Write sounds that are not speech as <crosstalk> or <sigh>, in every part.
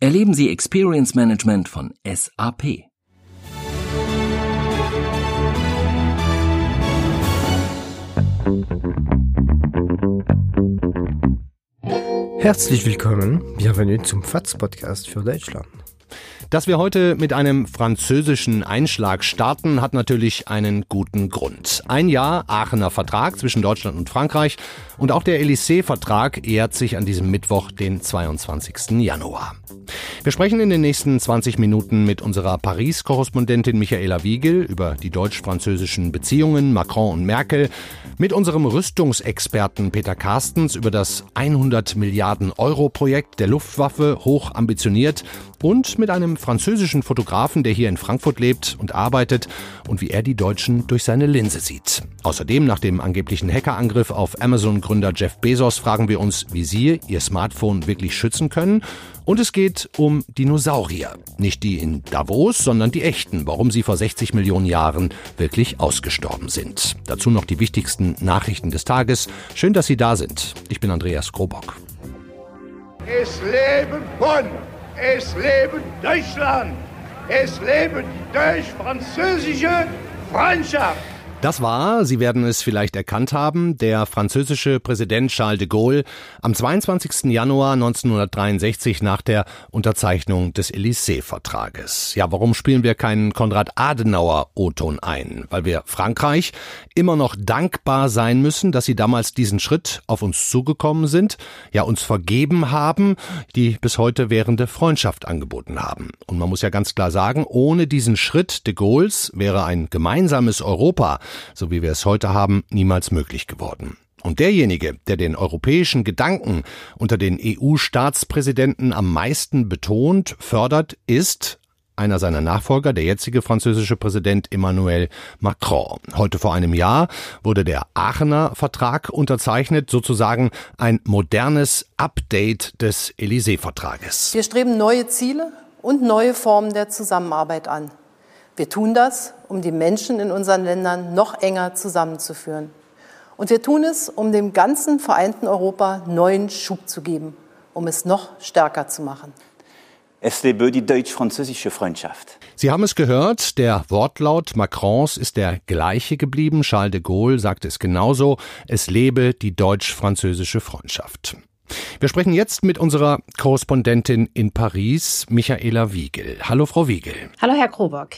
Erleben Sie Experience Management von SAP. Herzlich willkommen, bienvenue zum FATS Podcast für Deutschland. Dass wir heute mit einem französischen Einschlag starten, hat natürlich einen guten Grund. Ein Jahr Aachener Vertrag zwischen Deutschland und Frankreich und auch der Élysée-Vertrag ehrt sich an diesem Mittwoch, den 22. Januar. Wir sprechen in den nächsten 20 Minuten mit unserer Paris-Korrespondentin Michaela Wiegel über die deutsch-französischen Beziehungen Macron und Merkel, mit unserem Rüstungsexperten Peter Carstens über das 100 Milliarden Euro Projekt der Luftwaffe, hoch ambitioniert, und mit einem französischen Fotografen, der hier in Frankfurt lebt und arbeitet und wie er die Deutschen durch seine Linse sieht. Außerdem nach dem angeblichen Hackerangriff auf Amazon-Gründer Jeff Bezos fragen wir uns, wie Sie Ihr Smartphone wirklich schützen können und es geht um Dinosaurier. Nicht die in Davos, sondern die echten, warum sie vor 60 Millionen Jahren wirklich ausgestorben sind. Dazu noch die wichtigsten Nachrichten des Tages. Schön, dass Sie da sind. Ich bin Andreas Krobock. Es leben Bonn! Es leben Deutschland! Es leben die deutsch-französische Freundschaft! Das war, Sie werden es vielleicht erkannt haben, der französische Präsident Charles de Gaulle am 22. Januar 1963 nach der Unterzeichnung des Élysée-Vertrages. Ja, warum spielen wir keinen Konrad Adenauer O-Ton ein? Weil wir Frankreich immer noch dankbar sein müssen, dass sie damals diesen Schritt auf uns zugekommen sind, ja uns vergeben haben, die bis heute währende Freundschaft angeboten haben. Und man muss ja ganz klar sagen, ohne diesen Schritt de Gaulles wäre ein gemeinsames Europa so wie wir es heute haben, niemals möglich geworden. Und derjenige, der den europäischen Gedanken unter den EU-Staatspräsidenten am meisten betont, fördert, ist einer seiner Nachfolger, der jetzige französische Präsident Emmanuel Macron. Heute vor einem Jahr wurde der Aachener Vertrag unterzeichnet, sozusagen ein modernes Update des Élysée-Vertrages. Wir streben neue Ziele und neue Formen der Zusammenarbeit an. Wir tun das, um die Menschen in unseren Ländern noch enger zusammenzuführen. Und wir tun es, um dem ganzen vereinten Europa neuen Schub zu geben, um es noch stärker zu machen. Es lebe die deutsch-französische Freundschaft. Sie haben es gehört, der Wortlaut Macrons ist der gleiche geblieben. Charles de Gaulle sagte es genauso. Es lebe die deutsch-französische Freundschaft. Wir sprechen jetzt mit unserer Korrespondentin in Paris, Michaela Wiegel. Hallo, Frau Wiegel. Hallo, Herr Krobock.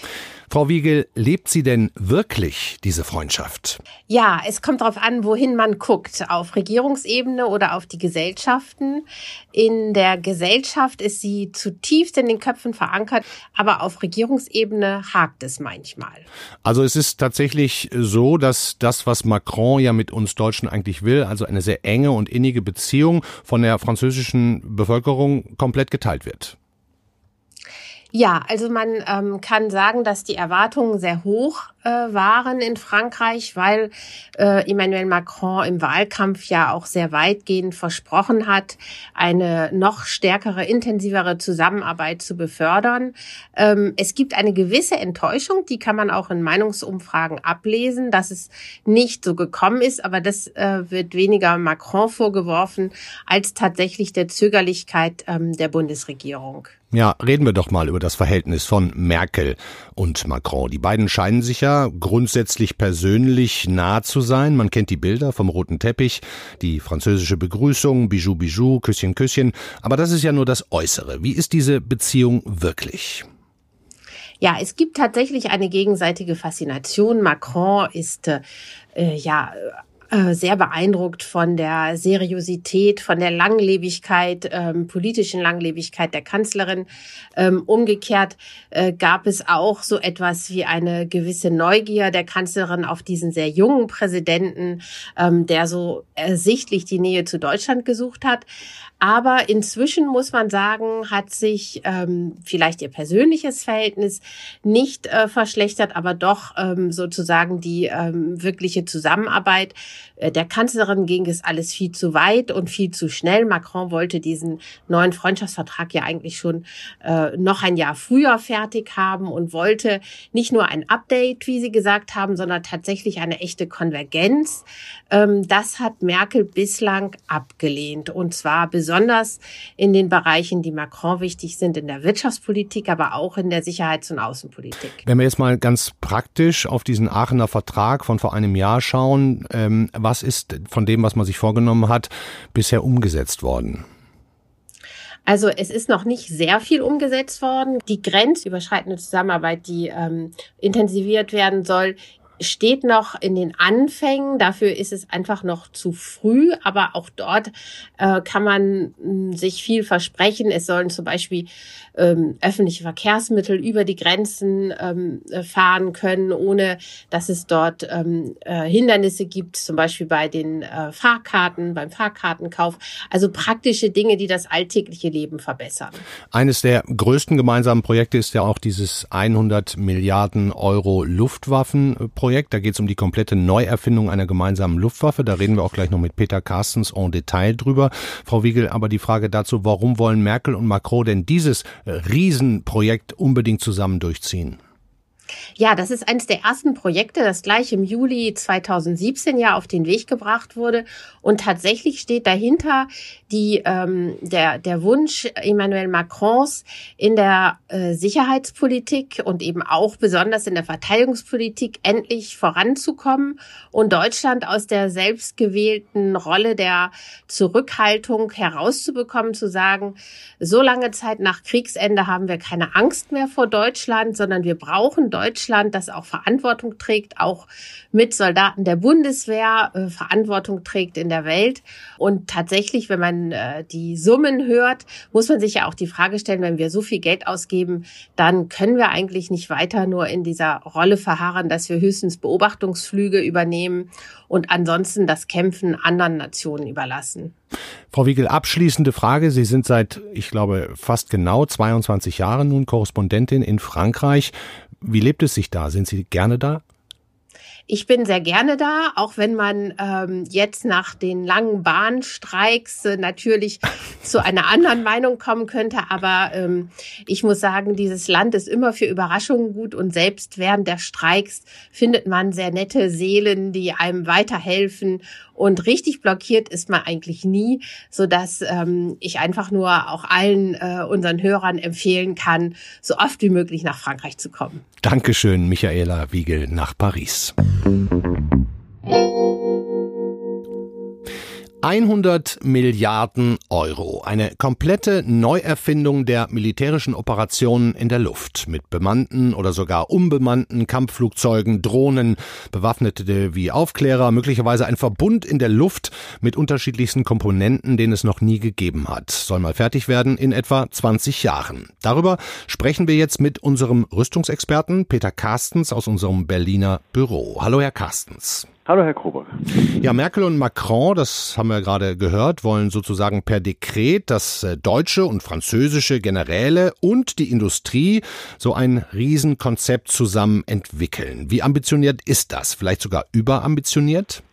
Frau Wiegel, lebt sie denn wirklich diese Freundschaft? Ja, es kommt darauf an, wohin man guckt. Auf Regierungsebene oder auf die Gesellschaften. In der Gesellschaft ist sie zutiefst in den Köpfen verankert, aber auf Regierungsebene hakt es manchmal. Also es ist tatsächlich so, dass das, was Macron ja mit uns Deutschen eigentlich will, also eine sehr enge und innige Beziehung von der französischen Bevölkerung komplett geteilt wird. Ja, also man ähm, kann sagen, dass die Erwartungen sehr hoch äh, waren in Frankreich, weil äh, Emmanuel Macron im Wahlkampf ja auch sehr weitgehend versprochen hat, eine noch stärkere, intensivere Zusammenarbeit zu befördern. Ähm, es gibt eine gewisse Enttäuschung, die kann man auch in Meinungsumfragen ablesen, dass es nicht so gekommen ist, aber das äh, wird weniger Macron vorgeworfen als tatsächlich der Zögerlichkeit ähm, der Bundesregierung. Ja, reden wir doch mal über das Verhältnis von Merkel und Macron. Die beiden scheinen sich ja grundsätzlich persönlich nah zu sein. Man kennt die Bilder vom roten Teppich, die französische Begrüßung, Bijou, Bijou, Küsschen, Küsschen. Aber das ist ja nur das Äußere. Wie ist diese Beziehung wirklich? Ja, es gibt tatsächlich eine gegenseitige Faszination. Macron ist äh, ja äh, sehr beeindruckt von der Seriosität, von der Langlebigkeit, ähm, politischen Langlebigkeit der Kanzlerin. Ähm, umgekehrt äh, gab es auch so etwas wie eine gewisse Neugier der Kanzlerin auf diesen sehr jungen Präsidenten, ähm, der so ersichtlich die Nähe zu Deutschland gesucht hat. Aber inzwischen muss man sagen, hat sich ähm, vielleicht ihr persönliches Verhältnis nicht äh, verschlechtert, aber doch ähm, sozusagen die ähm, wirkliche Zusammenarbeit. Äh, der Kanzlerin ging es alles viel zu weit und viel zu schnell. Macron wollte diesen neuen Freundschaftsvertrag ja eigentlich schon äh, noch ein Jahr früher fertig haben und wollte nicht nur ein Update, wie Sie gesagt haben, sondern tatsächlich eine echte Konvergenz. Ähm, das hat Merkel bislang abgelehnt und zwar besonders in den Bereichen, die Macron wichtig sind, in der Wirtschaftspolitik, aber auch in der Sicherheits- und Außenpolitik. Wenn wir jetzt mal ganz praktisch auf diesen Aachener Vertrag von vor einem Jahr schauen, ähm, was ist von dem, was man sich vorgenommen hat, bisher umgesetzt worden? Also es ist noch nicht sehr viel umgesetzt worden. Die grenzüberschreitende Zusammenarbeit, die ähm, intensiviert werden soll, steht noch in den Anfängen. Dafür ist es einfach noch zu früh. Aber auch dort äh, kann man mh, sich viel versprechen. Es sollen zum Beispiel ähm, öffentliche Verkehrsmittel über die Grenzen ähm, fahren können, ohne dass es dort ähm, äh, Hindernisse gibt, zum Beispiel bei den äh, Fahrkarten, beim Fahrkartenkauf. Also praktische Dinge, die das alltägliche Leben verbessern. Eines der größten gemeinsamen Projekte ist ja auch dieses 100 Milliarden Euro Luftwaffenprojekt. Da geht es um die komplette Neuerfindung einer gemeinsamen Luftwaffe. Da reden wir auch gleich noch mit Peter Carstens en Detail drüber. Frau Wiegel, aber die Frage dazu, warum wollen Merkel und Macron denn dieses Riesenprojekt unbedingt zusammen durchziehen? Ja, das ist eines der ersten Projekte, das gleich im Juli 2017 ja auf den Weg gebracht wurde. Und tatsächlich steht dahinter die, ähm, der, der Wunsch Emmanuel Macrons in der äh, Sicherheitspolitik und eben auch besonders in der Verteidigungspolitik endlich voranzukommen und Deutschland aus der selbstgewählten Rolle der Zurückhaltung herauszubekommen, zu sagen, so lange Zeit nach Kriegsende haben wir keine Angst mehr vor Deutschland, sondern wir brauchen Deutschland, das auch Verantwortung trägt, auch mit Soldaten der Bundeswehr äh, Verantwortung trägt in der Welt. Und tatsächlich, wenn man äh, die Summen hört, muss man sich ja auch die Frage stellen, wenn wir so viel Geld ausgeben, dann können wir eigentlich nicht weiter nur in dieser Rolle verharren, dass wir höchstens Beobachtungsflüge übernehmen und ansonsten das Kämpfen anderen Nationen überlassen. Frau Wiegel, abschließende Frage. Sie sind seit, ich glaube, fast genau 22 Jahren nun Korrespondentin in Frankreich. Wie lebt es sich da? Sind Sie gerne da? Ich bin sehr gerne da, auch wenn man ähm, jetzt nach den langen Bahnstreiks äh, natürlich <laughs> zu einer anderen Meinung kommen könnte. Aber ähm, ich muss sagen, dieses Land ist immer für Überraschungen gut und selbst während der Streiks findet man sehr nette Seelen, die einem weiterhelfen. Und richtig blockiert ist man eigentlich nie, so dass ähm, ich einfach nur auch allen äh, unseren Hörern empfehlen kann, so oft wie möglich nach Frankreich zu kommen. Dankeschön, Michaela Wiegel nach Paris. 100 Milliarden Euro. Eine komplette Neuerfindung der militärischen Operationen in der Luft. Mit bemannten oder sogar unbemannten Kampfflugzeugen, Drohnen, bewaffnete wie Aufklärer, möglicherweise ein Verbund in der Luft mit unterschiedlichsten Komponenten, den es noch nie gegeben hat. Soll mal fertig werden in etwa 20 Jahren. Darüber sprechen wir jetzt mit unserem Rüstungsexperten Peter Carstens aus unserem Berliner Büro. Hallo, Herr Carstens. Hallo, Herr Krober. Ja, Merkel und Macron, das haben wir gerade gehört, wollen sozusagen per Dekret, dass äh, deutsche und französische Generäle und die Industrie so ein Riesenkonzept zusammen entwickeln. Wie ambitioniert ist das? Vielleicht sogar überambitioniert?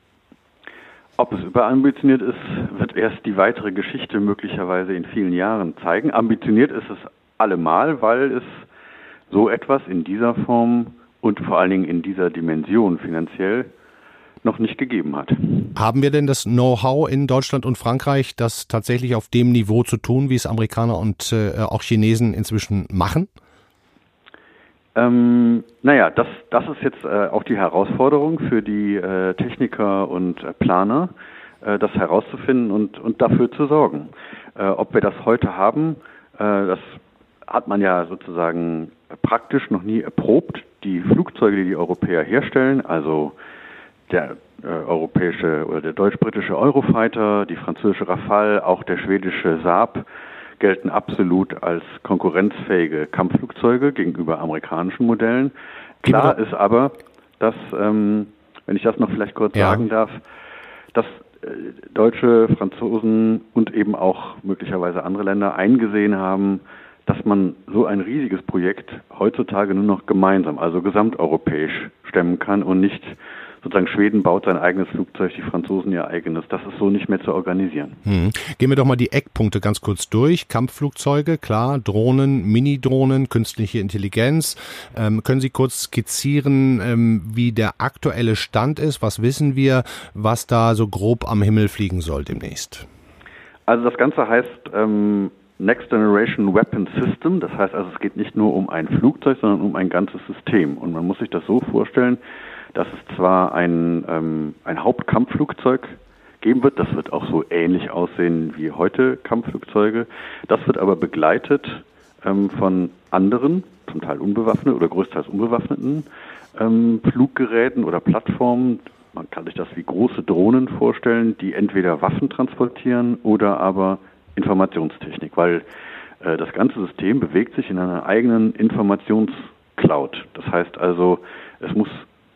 Ob es überambitioniert ist, wird erst die weitere Geschichte möglicherweise in vielen Jahren zeigen. Ambitioniert ist es allemal, weil es so etwas in dieser Form und vor allen Dingen in dieser Dimension finanziell noch nicht gegeben hat. Haben wir denn das Know-how in Deutschland und Frankreich, das tatsächlich auf dem Niveau zu tun, wie es Amerikaner und äh, auch Chinesen inzwischen machen? Ähm, naja, das, das ist jetzt äh, auch die Herausforderung für die äh, Techniker und äh, Planer, äh, das herauszufinden und, und dafür zu sorgen. Äh, ob wir das heute haben, das hat man ja sozusagen praktisch noch nie erprobt. Die Flugzeuge, die die Europäer herstellen, also der äh, europäische oder der deutsch-britische Eurofighter, die französische Rafale, auch der schwedische Saab gelten absolut als konkurrenzfähige Kampfflugzeuge gegenüber amerikanischen Modellen. Klar ist aber, dass, ähm, wenn ich das noch vielleicht kurz ja. sagen darf, dass Deutsche, Franzosen und eben auch möglicherweise andere Länder eingesehen haben, dass man so ein riesiges Projekt heutzutage nur noch gemeinsam, also gesamteuropäisch stemmen kann und nicht sozusagen Schweden baut sein eigenes Flugzeug, die Franzosen ihr eigenes. Das ist so nicht mehr zu organisieren. Hm. Gehen wir doch mal die Eckpunkte ganz kurz durch. Kampfflugzeuge, klar, Drohnen, Mini-Drohnen, künstliche Intelligenz. Ähm, können Sie kurz skizzieren, ähm, wie der aktuelle Stand ist? Was wissen wir, was da so grob am Himmel fliegen soll demnächst? Also das Ganze heißt ähm, Next Generation Weapon System. Das heißt also, es geht nicht nur um ein Flugzeug, sondern um ein ganzes System. Und man muss sich das so vorstellen, dass es zwar ein, ähm, ein Hauptkampfflugzeug geben wird, das wird auch so ähnlich aussehen wie heute Kampfflugzeuge. Das wird aber begleitet ähm, von anderen, zum Teil unbewaffneten oder größtenteils unbewaffneten ähm, Fluggeräten oder Plattformen. Man kann sich das wie große Drohnen vorstellen, die entweder Waffen transportieren oder aber Informationstechnik, weil äh, das ganze System bewegt sich in einer eigenen Informationscloud. Das heißt also, es muss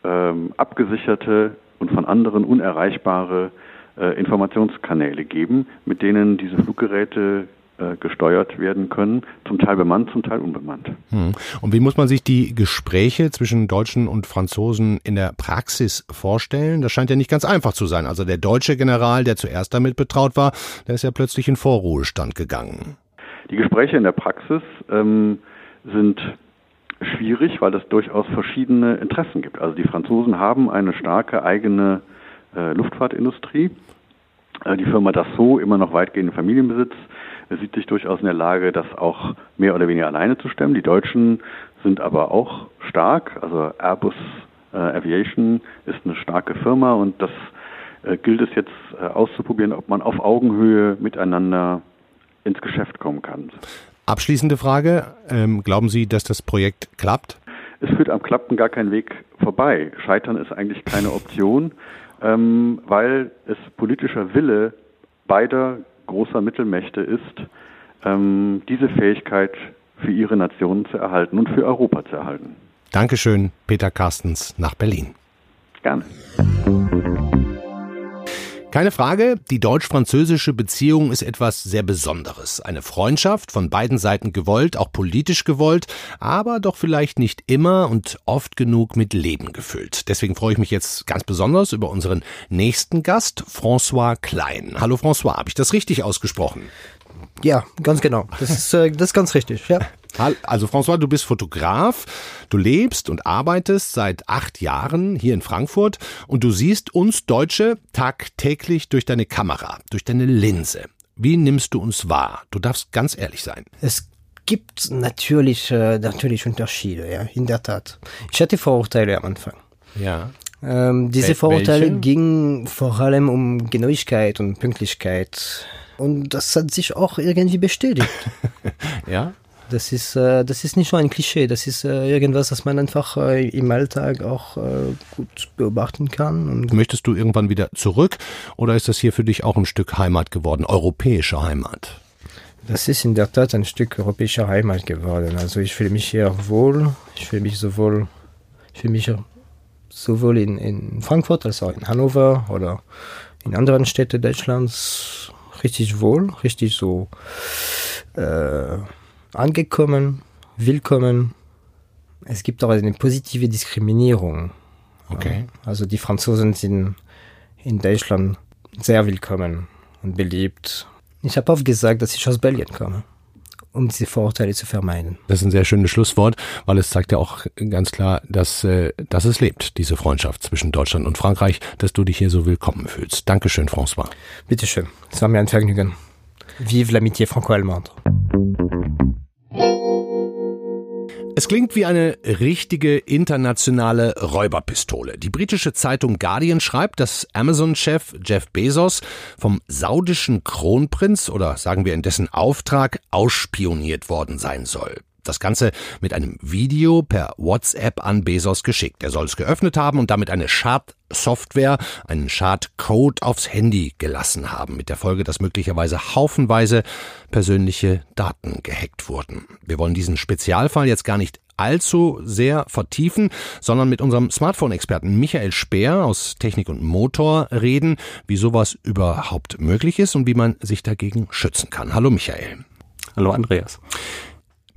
ähm, abgesicherte und von anderen unerreichbare äh, Informationskanäle geben, mit denen diese Fluggeräte äh, gesteuert werden können, zum Teil bemannt, zum Teil unbemannt. Hm. Und wie muss man sich die Gespräche zwischen Deutschen und Franzosen in der Praxis vorstellen? Das scheint ja nicht ganz einfach zu sein. Also der deutsche General, der zuerst damit betraut war, der ist ja plötzlich in Vorruhestand gegangen. Die Gespräche in der Praxis ähm, sind schwierig, weil es durchaus verschiedene Interessen gibt. Also die Franzosen haben eine starke eigene äh, Luftfahrtindustrie. Äh, die Firma Dassault, immer noch weitgehend in Familienbesitz, sieht sich durchaus in der Lage, das auch mehr oder weniger alleine zu stemmen. Die Deutschen sind aber auch stark. Also Airbus äh, Aviation ist eine starke Firma und das äh, gilt es jetzt äh, auszuprobieren, ob man auf Augenhöhe miteinander ins Geschäft kommen kann. Abschließende Frage. Ähm, glauben Sie, dass das Projekt klappt? Es führt am Klappen gar kein Weg vorbei. Scheitern ist eigentlich keine Option, ähm, weil es politischer Wille beider großer Mittelmächte ist, ähm, diese Fähigkeit für ihre Nationen zu erhalten und für Europa zu erhalten. Dankeschön, Peter Carstens nach Berlin. Gerne. Keine Frage, die deutsch-französische Beziehung ist etwas sehr Besonderes. Eine Freundschaft, von beiden Seiten gewollt, auch politisch gewollt, aber doch vielleicht nicht immer und oft genug mit Leben gefüllt. Deswegen freue ich mich jetzt ganz besonders über unseren nächsten Gast, François Klein. Hallo François, habe ich das richtig ausgesprochen? Ja, ganz genau. Das ist, äh, das ist ganz richtig, ja. <laughs> Also François, du bist Fotograf, du lebst und arbeitest seit acht Jahren hier in Frankfurt und du siehst uns Deutsche tagtäglich durch deine Kamera, durch deine Linse. Wie nimmst du uns wahr? Du darfst ganz ehrlich sein. Es gibt natürlich, äh, natürlich Unterschiede, ja, in der Tat. Ich hatte Vorurteile am Anfang. Ja. Ähm, diese Wel Vorurteile welche? gingen vor allem um Genauigkeit und Pünktlichkeit. Und das hat sich auch irgendwie bestätigt. <laughs> Ja? Das ist, äh, das ist nicht nur ein Klischee, das ist äh, irgendwas, das man einfach äh, im Alltag auch gut beobachten kann. Und Möchtest du irgendwann wieder zurück oder ist das hier für dich auch ein Stück Heimat geworden, europäische Heimat? das ist in der Tat ein Stück europäischer Heimat geworden. Also ich fühle mich hier wohl. Ich fühle mich sowohl, ich fühle mich sowohl in, in Frankfurt als auch in Hannover oder in anderen Städten Deutschlands richtig wohl, richtig so äh, angekommen, willkommen. Es gibt auch eine positive Diskriminierung. Okay. Also die Franzosen sind in Deutschland sehr willkommen und beliebt. Ich habe oft gesagt, dass ich aus Belgien komme, um diese Vorurteile zu vermeiden. Das ist ein sehr schönes Schlusswort, weil es zeigt ja auch ganz klar, dass, äh, dass es lebt, diese Freundschaft zwischen Deutschland und Frankreich, dass du dich hier so willkommen fühlst. Dankeschön, François. Bitteschön, es war mir ein Vergnügen. Vive l'amitié franco-allemande. Es klingt wie eine richtige internationale Räuberpistole. Die britische Zeitung Guardian schreibt, dass Amazon-Chef Jeff Bezos vom saudischen Kronprinz oder sagen wir in dessen Auftrag ausspioniert worden sein soll. Das Ganze mit einem Video per WhatsApp an Bezos geschickt. Er soll es geöffnet haben und damit eine Schadsoftware, einen Schadcode aufs Handy gelassen haben, mit der Folge, dass möglicherweise haufenweise persönliche Daten gehackt wurden. Wir wollen diesen Spezialfall jetzt gar nicht allzu sehr vertiefen, sondern mit unserem Smartphone-Experten Michael Speer aus Technik und Motor reden, wie sowas überhaupt möglich ist und wie man sich dagegen schützen kann. Hallo Michael. Hallo Andreas.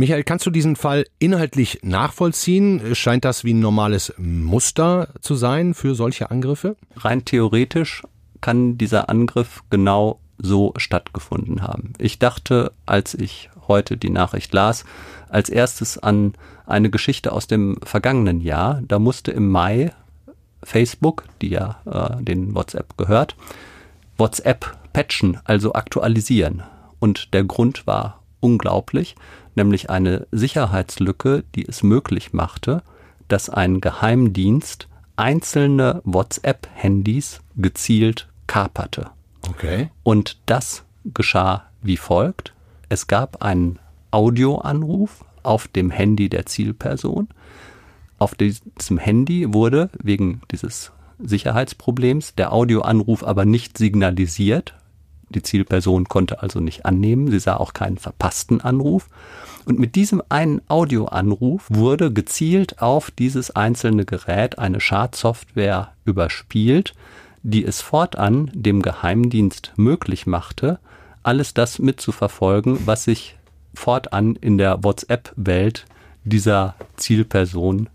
Michael, kannst du diesen Fall inhaltlich nachvollziehen? Scheint das wie ein normales Muster zu sein für solche Angriffe? Rein theoretisch kann dieser Angriff genau so stattgefunden haben. Ich dachte, als ich heute die Nachricht las, als erstes an eine Geschichte aus dem vergangenen Jahr. Da musste im Mai Facebook, die ja äh, den WhatsApp gehört, WhatsApp patchen, also aktualisieren. Und der Grund war unglaublich nämlich eine Sicherheitslücke, die es möglich machte, dass ein Geheimdienst einzelne WhatsApp-Handys gezielt kaperte. Okay. Und das geschah wie folgt. Es gab einen Audioanruf auf dem Handy der Zielperson. Auf diesem Handy wurde wegen dieses Sicherheitsproblems der Audioanruf aber nicht signalisiert, die Zielperson konnte also nicht annehmen. Sie sah auch keinen verpassten Anruf. Und mit diesem einen Audioanruf wurde gezielt auf dieses einzelne Gerät eine Schadsoftware überspielt, die es fortan dem Geheimdienst möglich machte, alles das mitzuverfolgen, was sich fortan in der WhatsApp-Welt dieser Zielperson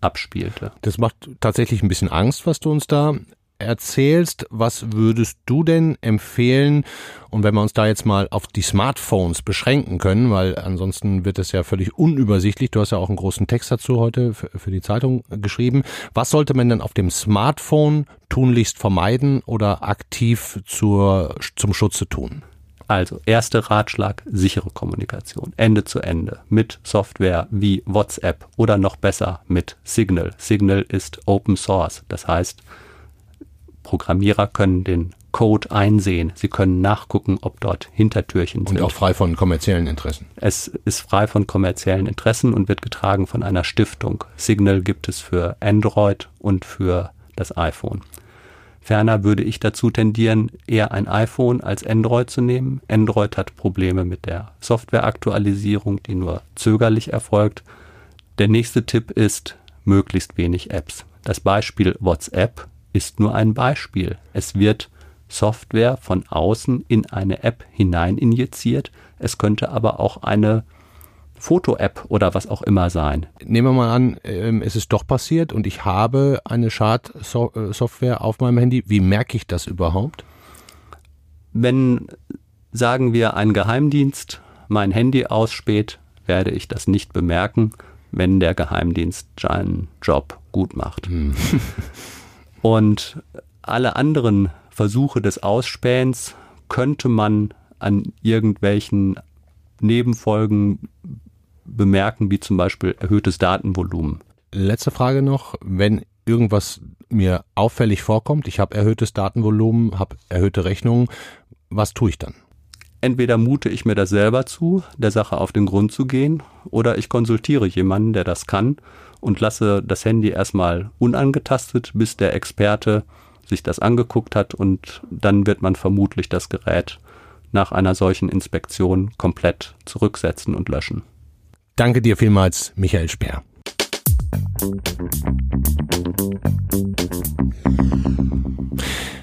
abspielte. Das macht tatsächlich ein bisschen Angst, was du uns da erzählst, was würdest du denn empfehlen? Und wenn wir uns da jetzt mal auf die Smartphones beschränken können, weil ansonsten wird es ja völlig unübersichtlich. Du hast ja auch einen großen Text dazu heute für die Zeitung geschrieben. Was sollte man denn auf dem Smartphone tunlichst vermeiden oder aktiv zur, zum Schutze tun? Also, erster Ratschlag, sichere Kommunikation, Ende zu Ende, mit Software wie WhatsApp oder noch besser mit Signal. Signal ist Open Source, das heißt, Programmierer können den Code einsehen. Sie können nachgucken, ob dort Hintertürchen sind. Und auch frei von kommerziellen Interessen. Es ist frei von kommerziellen Interessen und wird getragen von einer Stiftung. Signal gibt es für Android und für das iPhone. Ferner würde ich dazu tendieren, eher ein iPhone als Android zu nehmen. Android hat Probleme mit der Softwareaktualisierung, die nur zögerlich erfolgt. Der nächste Tipp ist möglichst wenig Apps. Das Beispiel WhatsApp ist nur ein Beispiel. Es wird Software von außen in eine App hinein injiziert. Es könnte aber auch eine Foto-App oder was auch immer sein. Nehmen wir mal an, ähm, es ist doch passiert und ich habe eine Schadsoftware auf meinem Handy. Wie merke ich das überhaupt? Wenn, sagen wir, ein Geheimdienst mein Handy ausspäht, werde ich das nicht bemerken, wenn der Geheimdienst seinen Job gut macht. Hm. <laughs> Und alle anderen Versuche des Ausspähens könnte man an irgendwelchen Nebenfolgen bemerken, wie zum Beispiel erhöhtes Datenvolumen. Letzte Frage noch, wenn irgendwas mir auffällig vorkommt, ich habe erhöhtes Datenvolumen, habe erhöhte Rechnungen, was tue ich dann? Entweder mute ich mir das selber zu, der Sache auf den Grund zu gehen, oder ich konsultiere jemanden, der das kann und lasse das Handy erstmal unangetastet, bis der Experte sich das angeguckt hat und dann wird man vermutlich das Gerät nach einer solchen Inspektion komplett zurücksetzen und löschen. Danke dir vielmals, Michael Speer.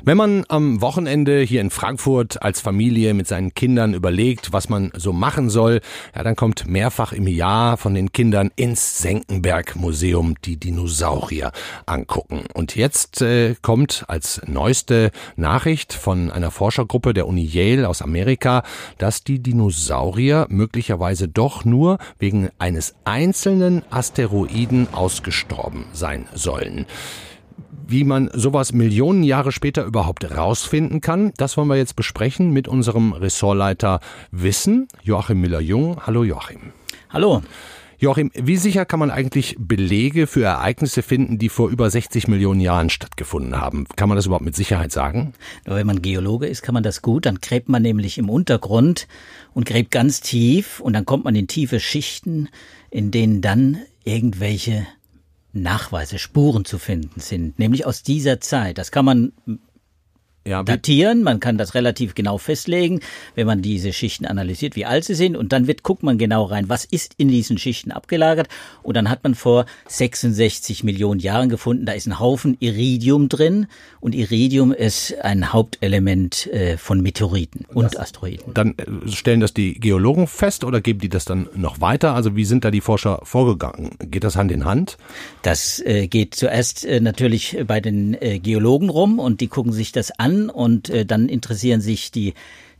Wenn man am Wochenende hier in Frankfurt als Familie mit seinen Kindern überlegt, was man so machen soll, ja, dann kommt mehrfach im Jahr von den Kindern ins Senckenberg Museum die Dinosaurier angucken. Und jetzt äh, kommt als neueste Nachricht von einer Forschergruppe der Uni Yale aus Amerika, dass die Dinosaurier möglicherweise doch nur wegen eines einzelnen Asteroiden ausgestorben sein sollen. Wie man sowas Millionen Jahre später überhaupt rausfinden kann, das wollen wir jetzt besprechen mit unserem Ressortleiter Wissen, Joachim Müller-Jung. Hallo Joachim. Hallo. Joachim, wie sicher kann man eigentlich Belege für Ereignisse finden, die vor über 60 Millionen Jahren stattgefunden haben? Kann man das überhaupt mit Sicherheit sagen? Wenn man Geologe ist, kann man das gut. Dann gräbt man nämlich im Untergrund und gräbt ganz tief und dann kommt man in tiefe Schichten, in denen dann irgendwelche Nachweise, Spuren zu finden sind, nämlich aus dieser Zeit. Das kann man ja, datieren. Man kann das relativ genau festlegen, wenn man diese Schichten analysiert, wie alt sie sind. Und dann wird, guckt man genau rein, was ist in diesen Schichten abgelagert. Und dann hat man vor 66 Millionen Jahren gefunden, da ist ein Haufen Iridium drin. Und Iridium ist ein Hauptelement äh, von Meteoriten und, und Asteroiden. Dann äh, stellen das die Geologen fest oder geben die das dann noch weiter? Also wie sind da die Forscher vorgegangen? Geht das Hand in Hand? Das äh, geht zuerst natürlich bei den Geologen rum und die gucken sich das an und äh, dann interessieren sich die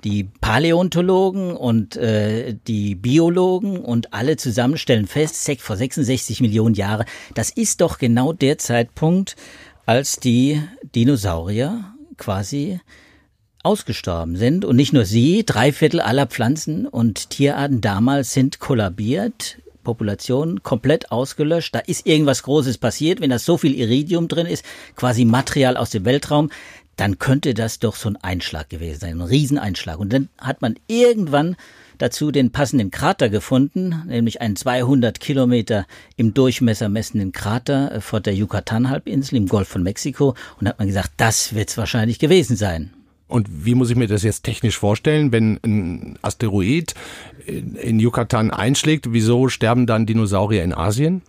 die Paläontologen und äh, die Biologen und alle zusammen stellen fest, vor 66 Millionen Jahren, das ist doch genau der Zeitpunkt, als die Dinosaurier quasi ausgestorben sind. Und nicht nur sie, drei Viertel aller Pflanzen und Tierarten damals sind kollabiert, Population komplett ausgelöscht. Da ist irgendwas Großes passiert. Wenn da so viel Iridium drin ist, quasi Material aus dem Weltraum, dann könnte das doch so ein Einschlag gewesen sein, ein Rieseneinschlag. Und dann hat man irgendwann dazu den passenden Krater gefunden, nämlich einen 200 Kilometer im Durchmesser messenden Krater äh, vor der Yucatan-Halbinsel im Golf von Mexiko und hat man gesagt, das wird es wahrscheinlich gewesen sein. Und wie muss ich mir das jetzt technisch vorstellen, wenn ein Asteroid in Yucatan einschlägt, wieso sterben dann Dinosaurier in Asien?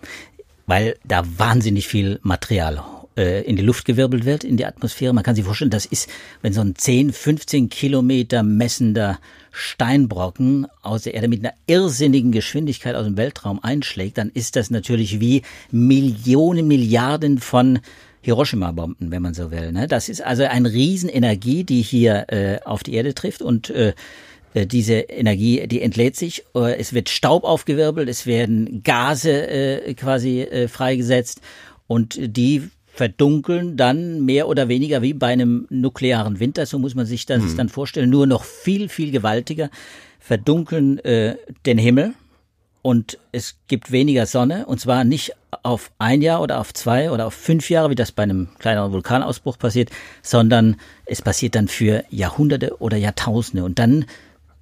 Weil da wahnsinnig viel Material äh, in die Luft gewirbelt wird, in die Atmosphäre. Man kann sich vorstellen, das ist, wenn so ein 10, 15 Kilometer messender Steinbrocken aus der Erde mit einer irrsinnigen Geschwindigkeit aus dem Weltraum einschlägt, dann ist das natürlich wie Millionen, Milliarden von Hiroshima-Bomben, wenn man so will. Ne? Das ist also eine Riesenenergie, die hier äh, auf die Erde trifft und äh, diese Energie, die entlädt sich, es wird Staub aufgewirbelt, es werden Gase quasi freigesetzt und die verdunkeln dann mehr oder weniger wie bei einem nuklearen Winter, so muss man sich das mhm. dann vorstellen, nur noch viel, viel gewaltiger, verdunkeln äh, den Himmel und es gibt weniger Sonne. Und zwar nicht auf ein Jahr oder auf zwei oder auf fünf Jahre, wie das bei einem kleineren Vulkanausbruch passiert, sondern es passiert dann für Jahrhunderte oder Jahrtausende. Und dann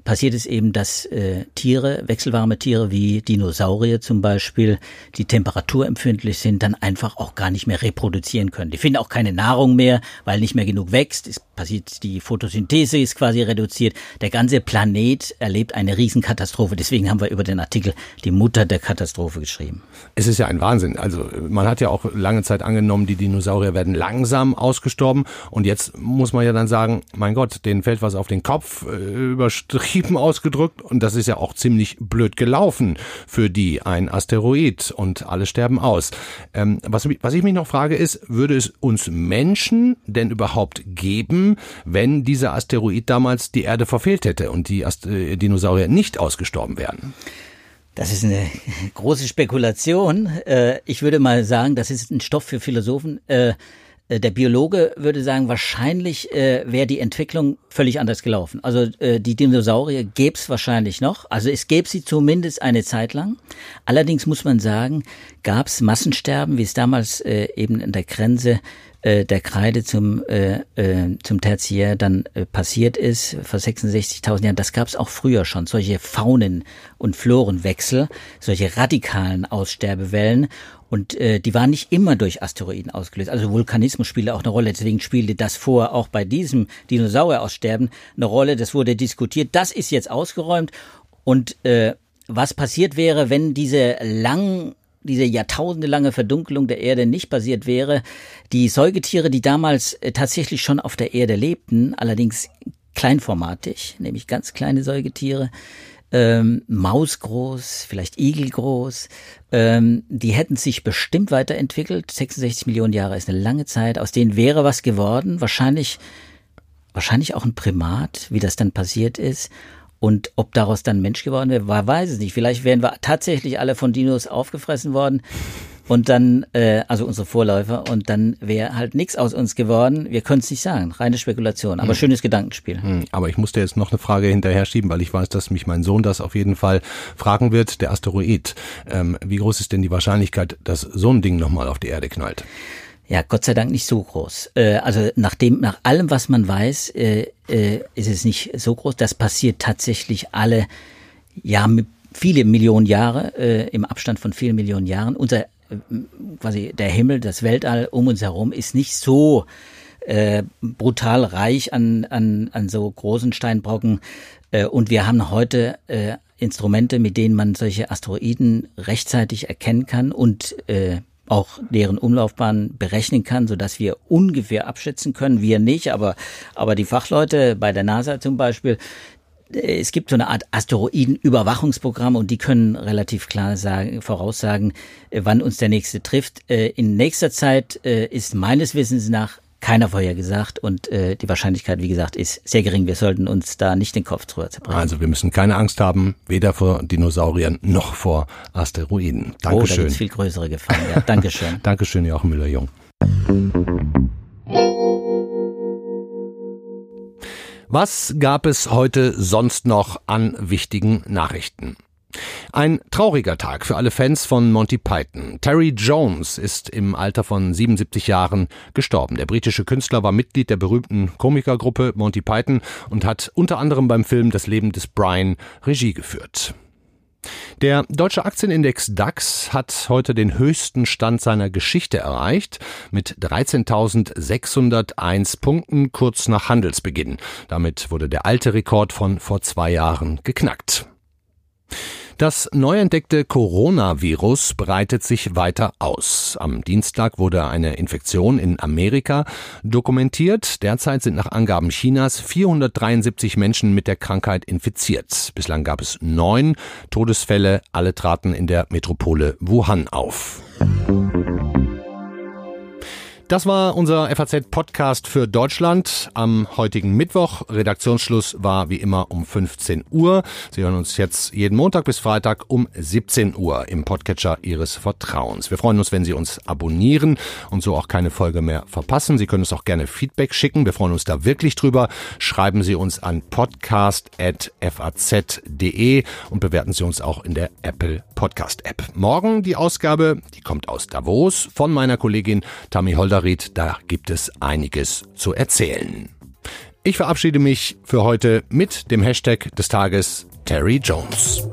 passiert es eben, dass äh, Tiere, wechselwarme Tiere wie Dinosaurier zum Beispiel, die temperaturempfindlich sind, dann einfach auch gar nicht mehr reproduzieren können. Die finden auch keine Nahrung mehr, weil nicht mehr genug wächst. Es passiert, die Photosynthese ist quasi reduziert. Der ganze Planet erlebt eine Riesenkatastrophe. Deswegen haben wir über den Artikel die Mutter der Katastrophe geschrieben. Es ist ja ein Wahnsinn. Also man hat ja auch lange Zeit angenommen, die Dinosaurier werden langsam ausgestorben. Und jetzt muss man ja dann sagen, mein Gott, denen fällt was auf den Kopf, äh, überstrichen übertrieben ausgedrückt und das ist ja auch ziemlich blöd gelaufen für die, ein Asteroid und alle sterben aus. Ähm, was, was ich mich noch frage ist, würde es uns Menschen denn überhaupt geben, wenn dieser Asteroid damals die Erde verfehlt hätte und die Ast äh, Dinosaurier nicht ausgestorben wären? Das ist eine <laughs> große Spekulation. Äh, ich würde mal sagen, das ist ein Stoff für Philosophen. Äh, der Biologe würde sagen, wahrscheinlich wäre die Entwicklung völlig anders gelaufen. Also die Dinosaurier gäbe es wahrscheinlich noch. Also es gäbe sie zumindest eine Zeit lang. Allerdings muss man sagen, gab es Massensterben, wie es damals eben in der Grenze äh, der Kreide zum, äh, äh, zum Tertiär dann äh, passiert ist, vor 66.000 Jahren, das gab es auch früher schon, solche Faunen- und Florenwechsel, solche radikalen Aussterbewellen. Und äh, die waren nicht immer durch Asteroiden ausgelöst. Also Vulkanismus spielte auch eine Rolle. Deswegen spielte das vor auch bei diesem Dinosaurieraussterben eine Rolle. Das wurde diskutiert. Das ist jetzt ausgeräumt. Und äh, was passiert wäre, wenn diese lang diese jahrtausendelange Verdunkelung der Erde nicht passiert wäre. Die Säugetiere, die damals äh, tatsächlich schon auf der Erde lebten, allerdings kleinformatig, nämlich ganz kleine Säugetiere, ähm, Mausgroß, vielleicht Igelgroß. Ähm, die hätten sich bestimmt weiterentwickelt. 66 Millionen Jahre ist eine lange Zeit. Aus denen wäre was geworden. Wahrscheinlich, wahrscheinlich auch ein Primat, wie das dann passiert ist. Und ob daraus dann Mensch geworden wäre, weiß es nicht. Vielleicht wären wir tatsächlich alle von Dinos aufgefressen worden und dann, äh, also unsere Vorläufer, und dann wäre halt nichts aus uns geworden. Wir können es nicht sagen, reine Spekulation, aber hm. schönes Gedankenspiel. Hm. Aber ich musste jetzt noch eine Frage hinterher schieben, weil ich weiß, dass mich mein Sohn das auf jeden Fall fragen wird. Der Asteroid, ähm, wie groß ist denn die Wahrscheinlichkeit, dass so ein Ding nochmal auf die Erde knallt? Ja, Gott sei Dank nicht so groß. Äh, also nach dem, nach allem, was man weiß, äh, äh, ist es nicht so groß. Das passiert tatsächlich alle, ja, viele Millionen Jahre, im Abstand von vielen Millionen Jahren. Unser quasi der Himmel, das Weltall um uns herum ist nicht so brutal reich an, an, an so großen Steinbrocken. Und wir haben heute Instrumente, mit denen man solche Asteroiden rechtzeitig erkennen kann und auch deren Umlaufbahn berechnen kann, so dass wir ungefähr abschätzen können. Wir nicht, aber, aber die Fachleute bei der NASA zum Beispiel, äh, es gibt so eine Art Asteroidenüberwachungsprogramm und die können relativ klar sagen, voraussagen, äh, wann uns der nächste trifft. Äh, in nächster Zeit ist meines Wissens nach keiner vorher gesagt und äh, die Wahrscheinlichkeit, wie gesagt, ist sehr gering. Wir sollten uns da nicht den Kopf drüber zerbrechen. Also wir müssen keine Angst haben, weder vor Dinosauriern noch vor Asteroiden. Dankeschön. Oh, da gibt's viel größere Gefahren. Ja, Dankeschön. <laughs> Dankeschön, Joachim Müller-Jung. Was gab es heute sonst noch an wichtigen Nachrichten? Ein trauriger Tag für alle Fans von Monty Python. Terry Jones ist im Alter von 77 Jahren gestorben. Der britische Künstler war Mitglied der berühmten Komikergruppe Monty Python und hat unter anderem beim Film Das Leben des Brian Regie geführt. Der deutsche Aktienindex DAX hat heute den höchsten Stand seiner Geschichte erreicht, mit 13.601 Punkten kurz nach Handelsbeginn. Damit wurde der alte Rekord von vor zwei Jahren geknackt. Das neu entdeckte Coronavirus breitet sich weiter aus. Am Dienstag wurde eine Infektion in Amerika dokumentiert. Derzeit sind nach Angaben Chinas 473 Menschen mit der Krankheit infiziert. Bislang gab es neun Todesfälle. Alle traten in der Metropole Wuhan auf. Das war unser FAZ-Podcast für Deutschland am heutigen Mittwoch. Redaktionsschluss war wie immer um 15 Uhr. Sie hören uns jetzt jeden Montag bis Freitag um 17 Uhr im Podcatcher Ihres Vertrauens. Wir freuen uns, wenn Sie uns abonnieren und so auch keine Folge mehr verpassen. Sie können uns auch gerne Feedback schicken. Wir freuen uns da wirklich drüber. Schreiben Sie uns an podcast.faz.de und bewerten Sie uns auch in der Apple Podcast App. Morgen die Ausgabe, die kommt aus Davos von meiner Kollegin Tammy Holder Holderried, da gibt es einiges zu erzählen. Ich verabschiede mich für heute mit dem Hashtag des Tages Terry Jones.